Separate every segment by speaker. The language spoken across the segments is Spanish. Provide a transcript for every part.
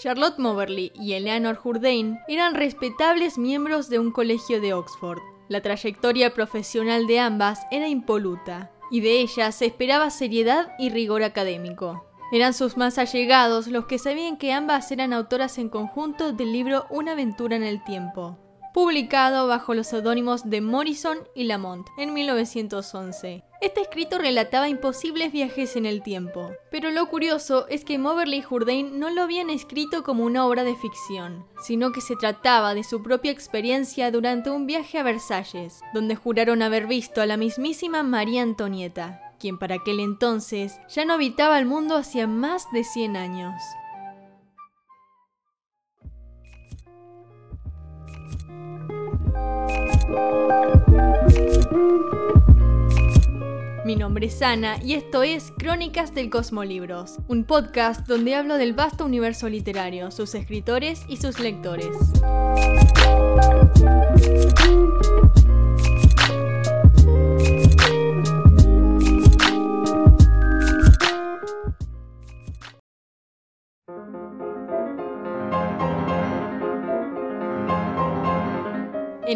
Speaker 1: Charlotte Moberly y Eleanor Jourdain eran respetables miembros de un colegio de Oxford. La trayectoria profesional de ambas era impoluta, y de ellas se esperaba seriedad y rigor académico. Eran sus más allegados los que sabían que ambas eran autoras en conjunto del libro Una aventura en el tiempo, publicado bajo los seudónimos de Morrison y Lamont en 1911. Este escrito relataba imposibles viajes en el tiempo, pero lo curioso es que Moberly y Jourdain no lo habían escrito como una obra de ficción, sino que se trataba de su propia experiencia durante un viaje a Versalles, donde juraron haber visto a la mismísima María Antonieta, quien para aquel entonces ya no habitaba el mundo hacía más de 100 años. Mi nombre es Ana y esto es Crónicas del Cosmolibros, un podcast donde hablo del vasto universo literario, sus escritores y sus lectores.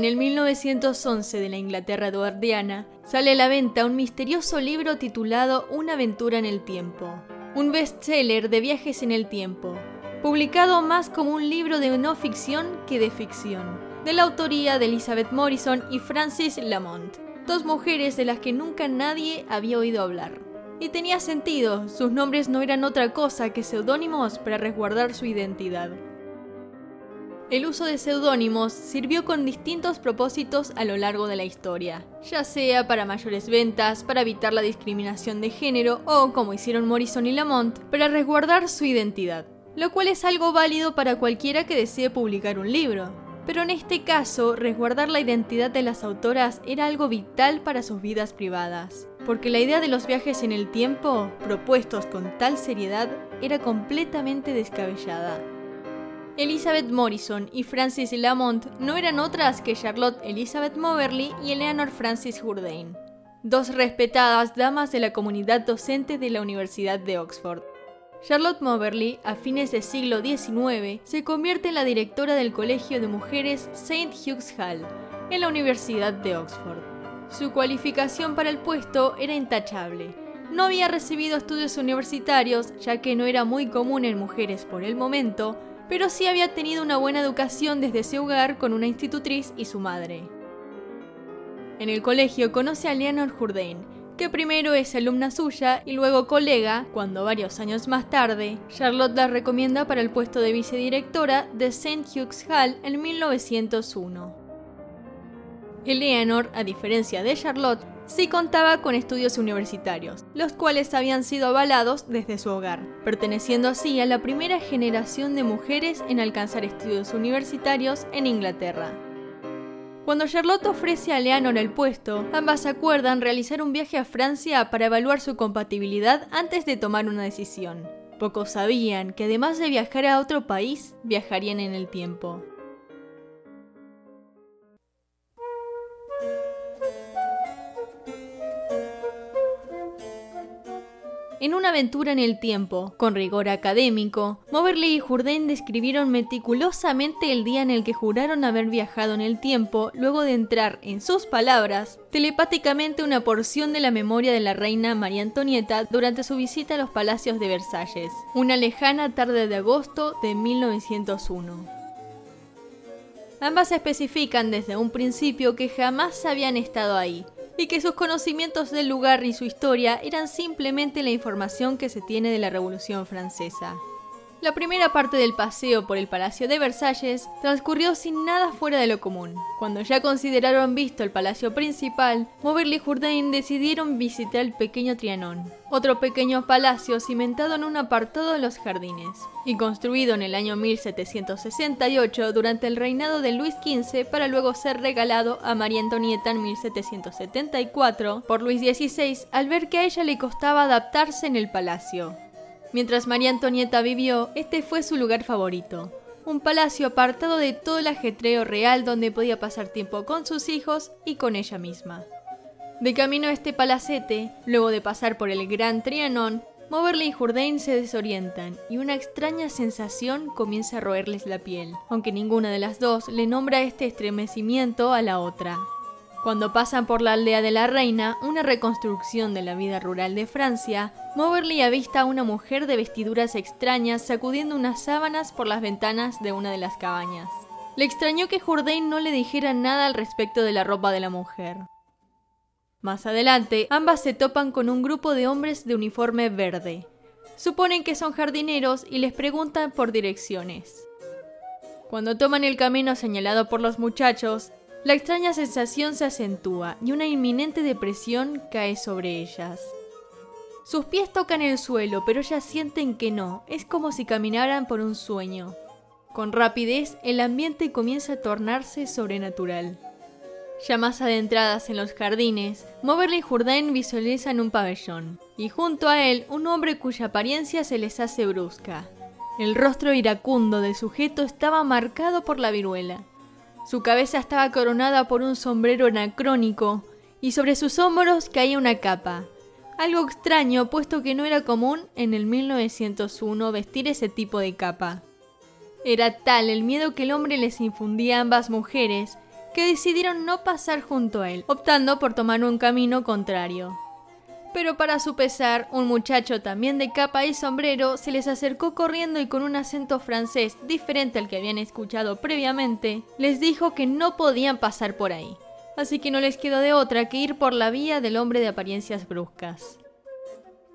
Speaker 1: En el 1911 de la Inglaterra eduardiana sale a la venta un misterioso libro titulado Una aventura en el tiempo, un bestseller de viajes en el tiempo, publicado más como un libro de no ficción que de ficción, de la autoría de Elizabeth Morrison y Frances Lamont, dos mujeres de las que nunca nadie había oído hablar. Y tenía sentido, sus nombres no eran otra cosa que seudónimos para resguardar su identidad. El uso de seudónimos sirvió con distintos propósitos a lo largo de la historia, ya sea para mayores ventas, para evitar la discriminación de género o, como hicieron Morrison y Lamont, para resguardar su identidad, lo cual es algo válido para cualquiera que desee publicar un libro. Pero en este caso, resguardar la identidad de las autoras era algo vital para sus vidas privadas, porque la idea de los viajes en el tiempo, propuestos con tal seriedad, era completamente descabellada. Elizabeth Morrison y Frances Lamont no eran otras que Charlotte Elizabeth Moberly y Eleanor Frances Jourdain, dos respetadas damas de la comunidad docente de la Universidad de Oxford. Charlotte Moberly, a fines del siglo XIX, se convierte en la directora del Colegio de Mujeres St. Hugh's Hall, en la Universidad de Oxford. Su cualificación para el puesto era intachable. No había recibido estudios universitarios, ya que no era muy común en mujeres por el momento, pero sí había tenido una buena educación desde ese hogar con una institutriz y su madre. En el colegio conoce a Leonor Jourdain, que primero es alumna suya y luego colega, cuando varios años más tarde, Charlotte la recomienda para el puesto de vicedirectora de St. Hugh's Hall en 1901. Eleanor, a diferencia de Charlotte, sí contaba con estudios universitarios, los cuales habían sido avalados desde su hogar, perteneciendo así a la primera generación de mujeres en alcanzar estudios universitarios en Inglaterra. Cuando Charlotte ofrece a Leonor el puesto, ambas acuerdan realizar un viaje a Francia para evaluar su compatibilidad antes de tomar una decisión. Pocos sabían que además de viajar a otro país, viajarían en el tiempo. En una aventura en el tiempo, con rigor académico, Moberly y Jourdain describieron meticulosamente el día en el que juraron haber viajado en el tiempo luego de entrar, en sus palabras, telepáticamente una porción de la memoria de la reina María Antonieta durante su visita a los palacios de Versalles, una lejana tarde de agosto de 1901. Ambas especifican desde un principio que jamás habían estado ahí, y que sus conocimientos del lugar y su historia eran simplemente la información que se tiene de la Revolución Francesa. La primera parte del paseo por el Palacio de Versalles transcurrió sin nada fuera de lo común. Cuando ya consideraron visto el palacio principal, Moberly y Jourdain decidieron visitar el pequeño Trianon, otro pequeño palacio cimentado en un apartado de los jardines, y construido en el año 1768 durante el reinado de Luis XV para luego ser regalado a María Antonieta en 1774 por Luis XVI al ver que a ella le costaba adaptarse en el palacio. Mientras María Antonieta vivió, este fue su lugar favorito. Un palacio apartado de todo el ajetreo real donde podía pasar tiempo con sus hijos y con ella misma. De camino a este palacete, luego de pasar por el Gran Trianon, Moverly y Jourdain se desorientan y una extraña sensación comienza a roerles la piel, aunque ninguna de las dos le nombra este estremecimiento a la otra. Cuando pasan por la aldea de la reina, una reconstrucción de la vida rural de Francia, Moverly avista a una mujer de vestiduras extrañas sacudiendo unas sábanas por las ventanas de una de las cabañas. Le extrañó que Jourdain no le dijera nada al respecto de la ropa de la mujer. Más adelante, ambas se topan con un grupo de hombres de uniforme verde. Suponen que son jardineros y les preguntan por direcciones. Cuando toman el camino señalado por los muchachos, la extraña sensación se acentúa y una inminente depresión cae sobre ellas. Sus pies tocan el suelo, pero ellas sienten que no, es como si caminaran por un sueño. Con rapidez, el ambiente comienza a tornarse sobrenatural. Ya más adentradas en los jardines, Moverly y Jourdain visualizan un pabellón, y junto a él un hombre cuya apariencia se les hace brusca. El rostro iracundo del sujeto estaba marcado por la viruela. Su cabeza estaba coronada por un sombrero anacrónico y sobre sus hombros caía una capa. Algo extraño, puesto que no era común en el 1901 vestir ese tipo de capa. Era tal el miedo que el hombre les infundía a ambas mujeres que decidieron no pasar junto a él, optando por tomar un camino contrario pero para su pesar, un muchacho también de capa y sombrero se les acercó corriendo y con un acento francés diferente al que habían escuchado previamente, les dijo que no podían pasar por ahí, así que no les quedó de otra que ir por la vía del hombre de apariencias bruscas.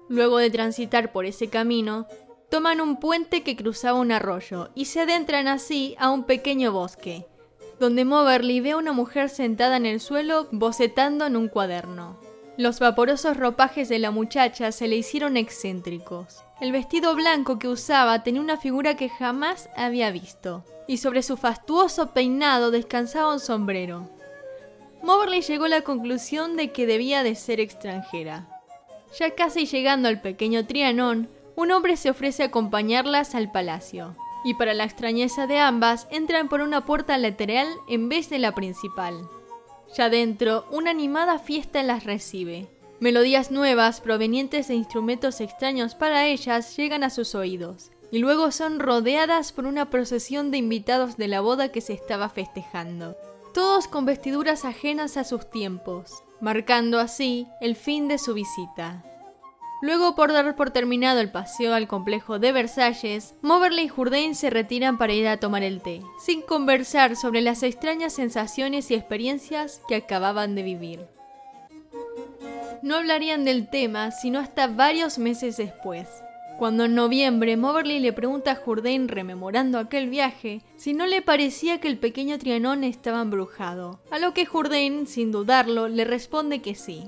Speaker 1: Luego de transitar por ese camino, toman un puente que cruzaba un arroyo y se adentran así a un pequeño bosque, donde Moverly ve a una mujer sentada en el suelo bocetando en un cuaderno. Los vaporosos ropajes de la muchacha se le hicieron excéntricos. El vestido blanco que usaba tenía una figura que jamás había visto, y sobre su fastuoso peinado descansaba un sombrero. Moverly llegó a la conclusión de que debía de ser extranjera. Ya casi llegando al pequeño Trianón, un hombre se ofrece a acompañarlas al palacio, y para la extrañeza de ambas entran por una puerta lateral en vez de la principal. Ya dentro, una animada fiesta las recibe. Melodías nuevas provenientes de instrumentos extraños para ellas llegan a sus oídos, y luego son rodeadas por una procesión de invitados de la boda que se estaba festejando, todos con vestiduras ajenas a sus tiempos, marcando así el fin de su visita. Luego, por dar por terminado el paseo al complejo de Versalles, Moverly y Jourdain se retiran para ir a tomar el té, sin conversar sobre las extrañas sensaciones y experiencias que acababan de vivir. No hablarían del tema sino hasta varios meses después, cuando en noviembre Moverly le pregunta a Jourdain, rememorando aquel viaje, si no le parecía que el pequeño Trianón estaba embrujado, a lo que Jourdain, sin dudarlo, le responde que sí.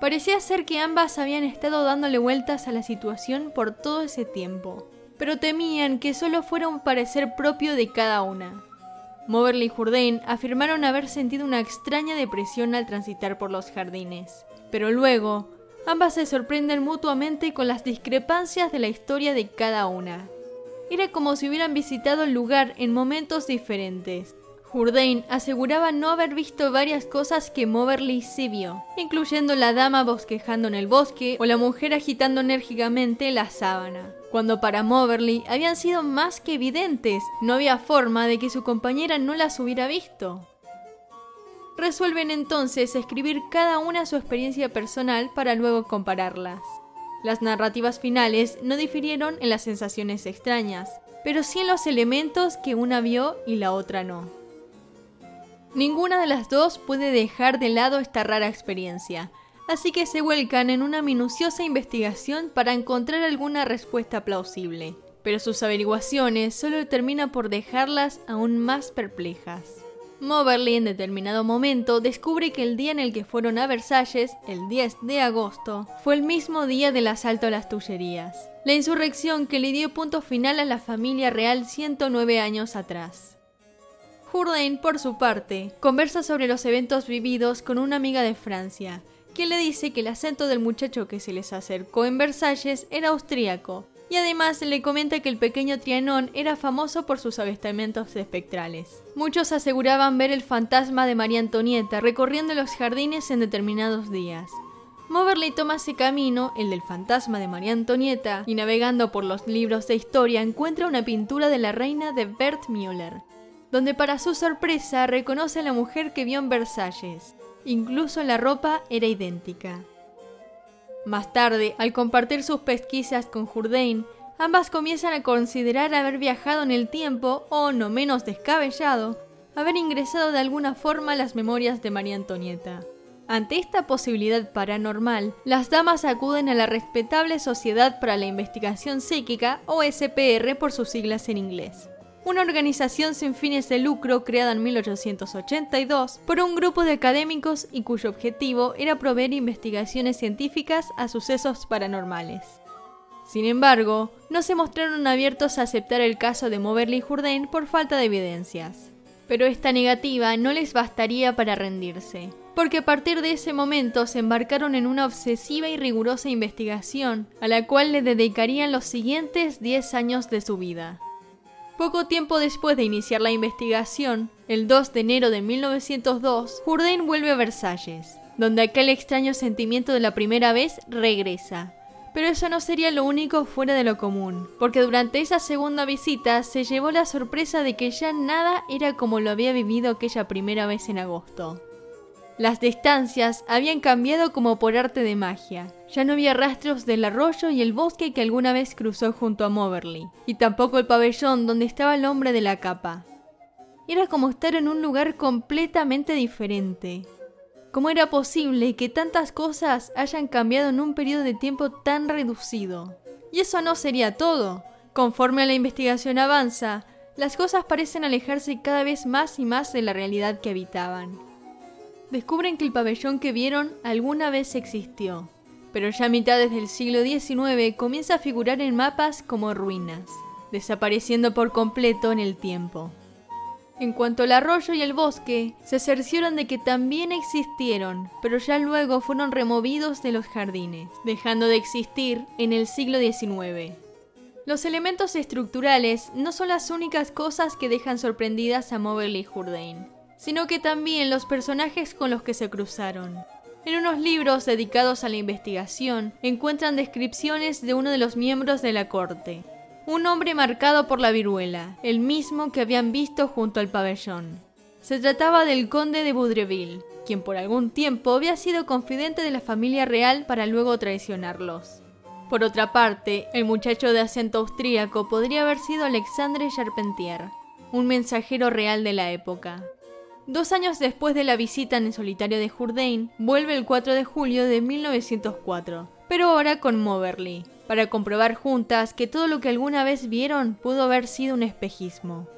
Speaker 1: Parecía ser que ambas habían estado dándole vueltas a la situación por todo ese tiempo, pero temían que solo fuera un parecer propio de cada una. Moverly y Jourdain afirmaron haber sentido una extraña depresión al transitar por los jardines, pero luego ambas se sorprenden mutuamente con las discrepancias de la historia de cada una. Era como si hubieran visitado el lugar en momentos diferentes, Jourdain aseguraba no haber visto varias cosas que Moverly sí vio, incluyendo la dama bosquejando en el bosque o la mujer agitando enérgicamente la sábana. Cuando para Moverly habían sido más que evidentes, no había forma de que su compañera no las hubiera visto. Resuelven entonces escribir cada una su experiencia personal para luego compararlas. Las narrativas finales no difirieron en las sensaciones extrañas, pero sí en los elementos que una vio y la otra no. Ninguna de las dos puede dejar de lado esta rara experiencia, así que se vuelcan en una minuciosa investigación para encontrar alguna respuesta plausible. Pero sus averiguaciones solo terminan por dejarlas aún más perplejas. Moverly en determinado momento descubre que el día en el que fueron a Versalles, el 10 de agosto, fue el mismo día del asalto a las Tullerías, la insurrección que le dio punto final a la familia real 109 años atrás. Jourdain, por su parte, conversa sobre los eventos vividos con una amiga de Francia, que le dice que el acento del muchacho que se les acercó en Versalles era austríaco, y además le comenta que el pequeño Trianón era famoso por sus avistamientos espectrales. Muchos aseguraban ver el fantasma de María Antonieta recorriendo los jardines en determinados días. Moverley toma ese camino, el del fantasma de María Antonieta, y navegando por los libros de historia encuentra una pintura de la reina de Bert Müller, donde para su sorpresa reconoce a la mujer que vio en Versalles. Incluso la ropa era idéntica. Más tarde, al compartir sus pesquisas con Jourdain, ambas comienzan a considerar haber viajado en el tiempo, o no menos descabellado, haber ingresado de alguna forma a las memorias de María Antonieta. Ante esta posibilidad paranormal, las damas acuden a la respetable Sociedad para la Investigación Psíquica, o SPR por sus siglas en inglés una organización sin fines de lucro creada en 1882 por un grupo de académicos y cuyo objetivo era proveer investigaciones científicas a sucesos paranormales. Sin embargo, no se mostraron abiertos a aceptar el caso de Moverly Jourdain por falta de evidencias. Pero esta negativa no les bastaría para rendirse, porque a partir de ese momento se embarcaron en una obsesiva y rigurosa investigación, a la cual le dedicarían los siguientes 10 años de su vida. Poco tiempo después de iniciar la investigación, el 2 de enero de 1902, Jourdain vuelve a Versalles, donde aquel extraño sentimiento de la primera vez regresa. Pero eso no sería lo único fuera de lo común, porque durante esa segunda visita se llevó la sorpresa de que ya nada era como lo había vivido aquella primera vez en agosto. Las distancias habían cambiado como por arte de magia. Ya no había rastros del arroyo y el bosque que alguna vez cruzó junto a Moverly, y tampoco el pabellón donde estaba el hombre de la capa. Era como estar en un lugar completamente diferente. ¿Cómo era posible que tantas cosas hayan cambiado en un periodo de tiempo tan reducido? Y eso no sería todo. Conforme la investigación avanza, las cosas parecen alejarse cada vez más y más de la realidad que habitaban descubren que el pabellón que vieron alguna vez existió, pero ya a mitades del siglo XIX comienza a figurar en mapas como ruinas, desapareciendo por completo en el tiempo. En cuanto al arroyo y el bosque, se cercioran de que también existieron, pero ya luego fueron removidos de los jardines, dejando de existir en el siglo XIX. Los elementos estructurales no son las únicas cosas que dejan sorprendidas a Moberly Jourdain sino que también los personajes con los que se cruzaron. En unos libros dedicados a la investigación encuentran descripciones de uno de los miembros de la corte, un hombre marcado por la viruela, el mismo que habían visto junto al pabellón. Se trataba del conde de Boudreville, quien por algún tiempo había sido confidente de la familia real para luego traicionarlos. Por otra parte, el muchacho de acento austríaco podría haber sido Alexandre Charpentier, un mensajero real de la época. Dos años después de la visita en el solitario de Jourdain, vuelve el 4 de julio de 1904, pero ahora con Moverly, para comprobar juntas que todo lo que alguna vez vieron pudo haber sido un espejismo.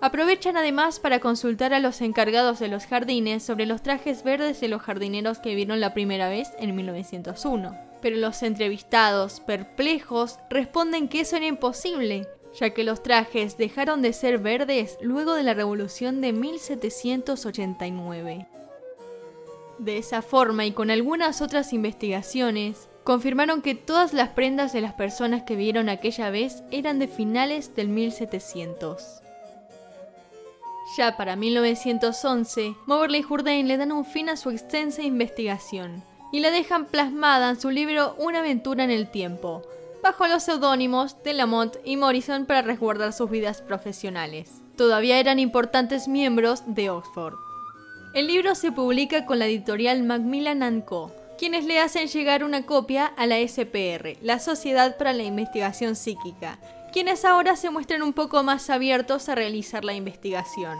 Speaker 1: Aprovechan además para consultar a los encargados de los jardines sobre los trajes verdes de los jardineros que vieron la primera vez en 1901. Pero los entrevistados, perplejos, responden que eso era imposible, ya que los trajes dejaron de ser verdes luego de la Revolución de 1789. De esa forma y con algunas otras investigaciones, confirmaron que todas las prendas de las personas que vieron aquella vez eran de finales del 1700. Ya para 1911, Moberly y Jourdain le dan un fin a su extensa investigación y la dejan plasmada en su libro Una aventura en el tiempo, bajo los seudónimos de Lamont y Morrison para resguardar sus vidas profesionales. Todavía eran importantes miembros de Oxford. El libro se publica con la editorial Macmillan Co., quienes le hacen llegar una copia a la SPR, la Sociedad para la Investigación Psíquica, quienes ahora se muestran un poco más abiertos a realizar la investigación.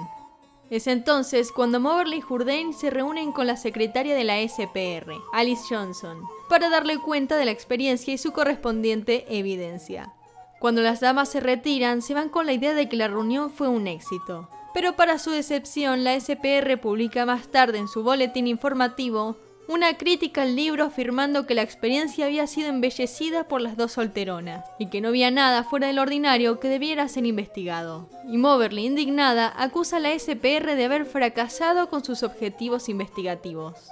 Speaker 1: Es entonces cuando Moverly y Jourdain se reúnen con la secretaria de la SPR, Alice Johnson, para darle cuenta de la experiencia y su correspondiente evidencia. Cuando las damas se retiran, se van con la idea de que la reunión fue un éxito. Pero para su decepción, la SPR publica más tarde en su boletín informativo una crítica al libro afirmando que la experiencia había sido embellecida por las dos solteronas y que no había nada fuera del ordinario que debiera ser investigado. Y Moverly, indignada, acusa a la SPR de haber fracasado con sus objetivos investigativos.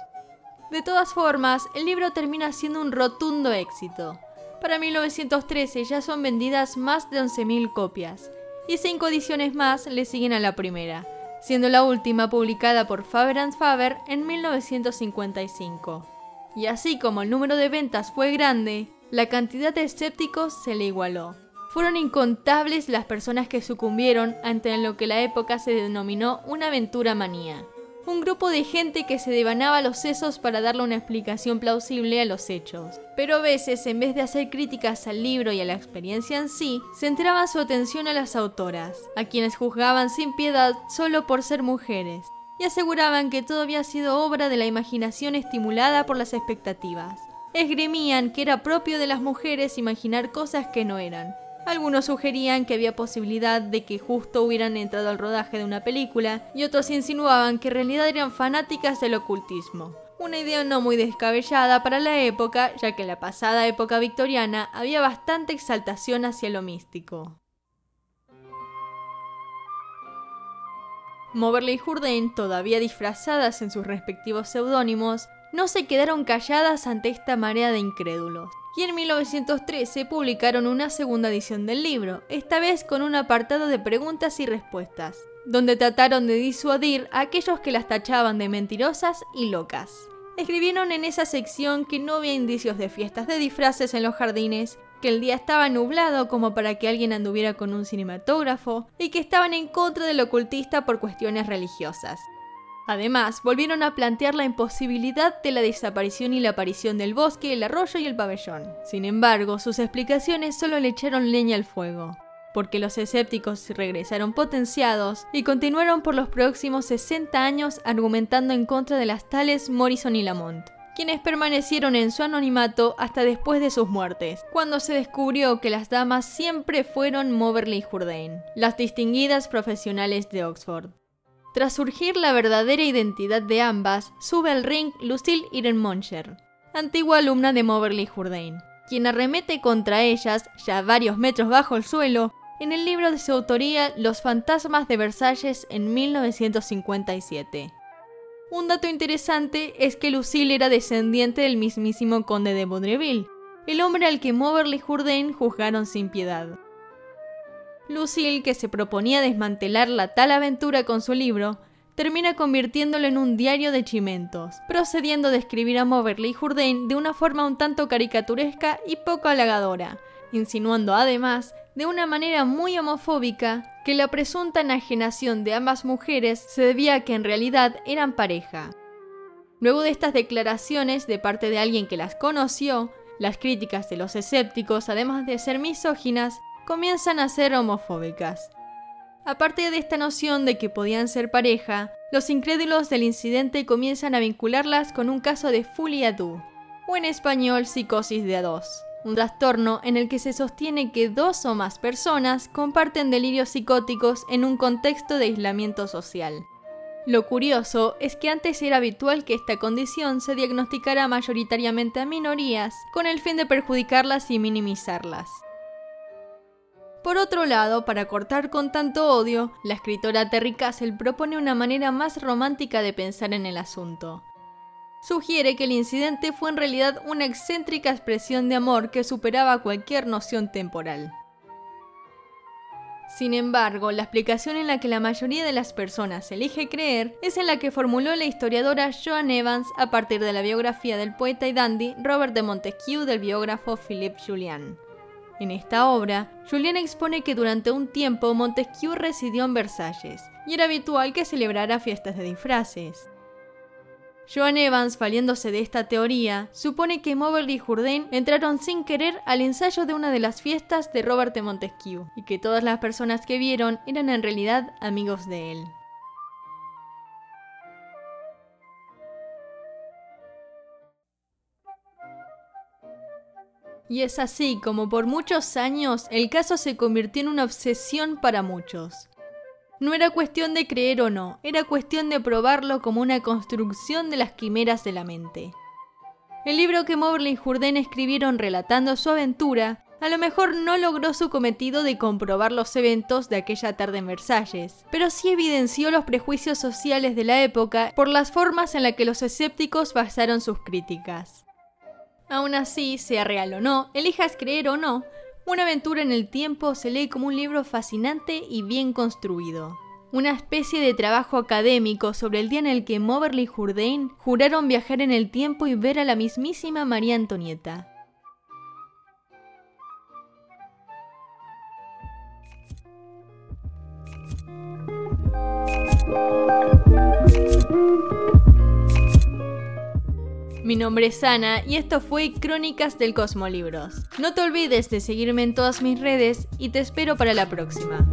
Speaker 1: De todas formas, el libro termina siendo un rotundo éxito. Para 1913 ya son vendidas más de 11.000 copias, y cinco ediciones más le siguen a la primera, siendo la última publicada por Faber Faber en 1955. y así como el número de ventas fue grande, la cantidad de escépticos se le igualó. Fueron incontables las personas que sucumbieron ante lo que la época se denominó una aventura manía. Un grupo de gente que se devanaba los sesos para darle una explicación plausible a los hechos. Pero a veces, en vez de hacer críticas al libro y a la experiencia en sí, centraba su atención a las autoras, a quienes juzgaban sin piedad solo por ser mujeres, y aseguraban que todo había sido obra de la imaginación estimulada por las expectativas. Esgrimían que era propio de las mujeres imaginar cosas que no eran, algunos sugerían que había posibilidad de que justo hubieran entrado al rodaje de una película y otros insinuaban que en realidad eran fanáticas del ocultismo. Una idea no muy descabellada para la época, ya que en la pasada época victoriana había bastante exaltación hacia lo místico. Moverley y Jourdain, todavía disfrazadas en sus respectivos seudónimos, no se quedaron calladas ante esta marea de incrédulos y en 1913 publicaron una segunda edición del libro, esta vez con un apartado de preguntas y respuestas, donde trataron de disuadir a aquellos que las tachaban de mentirosas y locas. Escribieron en esa sección que no había indicios de fiestas de disfraces en los jardines, que el día estaba nublado como para que alguien anduviera con un cinematógrafo y que estaban en contra del ocultista por cuestiones religiosas. Además, volvieron a plantear la imposibilidad de la desaparición y la aparición del bosque, el arroyo y el pabellón. Sin embargo, sus explicaciones solo le echaron leña al fuego, porque los escépticos regresaron potenciados y continuaron por los próximos 60 años argumentando en contra de las tales Morrison y Lamont quienes permanecieron en su anonimato hasta después de sus muertes, cuando se descubrió que las damas siempre fueron Moverley y Jourdain, las distinguidas profesionales de Oxford. Tras surgir la verdadera identidad de ambas, sube al ring Lucille Moncher, antigua alumna de Moverly Jourdain, quien arremete contra ellas, ya varios metros bajo el suelo, en el libro de su autoría Los fantasmas de Versalles en 1957. Un dato interesante es que Lucille era descendiente del mismísimo conde de Vaudreville, el hombre al que Moverly Jourdain juzgaron sin piedad. Lucille, que se proponía desmantelar la tal aventura con su libro, termina convirtiéndolo en un diario de chimentos, procediendo a describir a Moverly y Jourdain de una forma un tanto caricaturesca y poco halagadora, insinuando además, de una manera muy homofóbica, que la presunta enajenación de ambas mujeres se debía a que en realidad eran pareja. Luego de estas declaraciones de parte de alguien que las conoció, las críticas de los escépticos, además de ser misóginas, comienzan a ser homofóbicas. Aparte de esta noción de que podían ser pareja, los incrédulos del incidente comienzan a vincularlas con un caso de à deux, o en español psicosis de a dos, un trastorno en el que se sostiene que dos o más personas comparten delirios psicóticos en un contexto de aislamiento social. Lo curioso es que antes era habitual que esta condición se diagnosticara mayoritariamente a minorías con el fin de perjudicarlas y minimizarlas. Por otro lado, para cortar con tanto odio, la escritora Terry Castle propone una manera más romántica de pensar en el asunto. Sugiere que el incidente fue en realidad una excéntrica expresión de amor que superaba cualquier noción temporal. Sin embargo, la explicación en la que la mayoría de las personas elige creer es en la que formuló la historiadora Joan Evans a partir de la biografía del poeta y dandy Robert de Montesquieu del biógrafo Philippe Julian. En esta obra, Julien expone que durante un tiempo Montesquieu residió en Versalles y era habitual que celebrara fiestas de disfraces. Joan Evans, valiéndose de esta teoría, supone que Moberly y Jourdain entraron sin querer al ensayo de una de las fiestas de Robert de Montesquieu y que todas las personas que vieron eran en realidad amigos de él. Y es así como por muchos años el caso se convirtió en una obsesión para muchos. No era cuestión de creer o no, era cuestión de probarlo como una construcción de las quimeras de la mente. El libro que Mobley y Jourdain escribieron relatando su aventura a lo mejor no logró su cometido de comprobar los eventos de aquella tarde en Versalles, pero sí evidenció los prejuicios sociales de la época por las formas en las que los escépticos basaron sus críticas. Aún así, sea real o no, elijas creer o no, una aventura en el tiempo se lee como un libro fascinante y bien construido. una especie de trabajo académico sobre el día en el que Moberly y Jourdain juraron viajar en el tiempo y ver a la mismísima María Antonieta. Mi nombre es Ana y esto fue Crónicas del Cosmolibros. No te olvides de seguirme en todas mis redes y te espero para la próxima.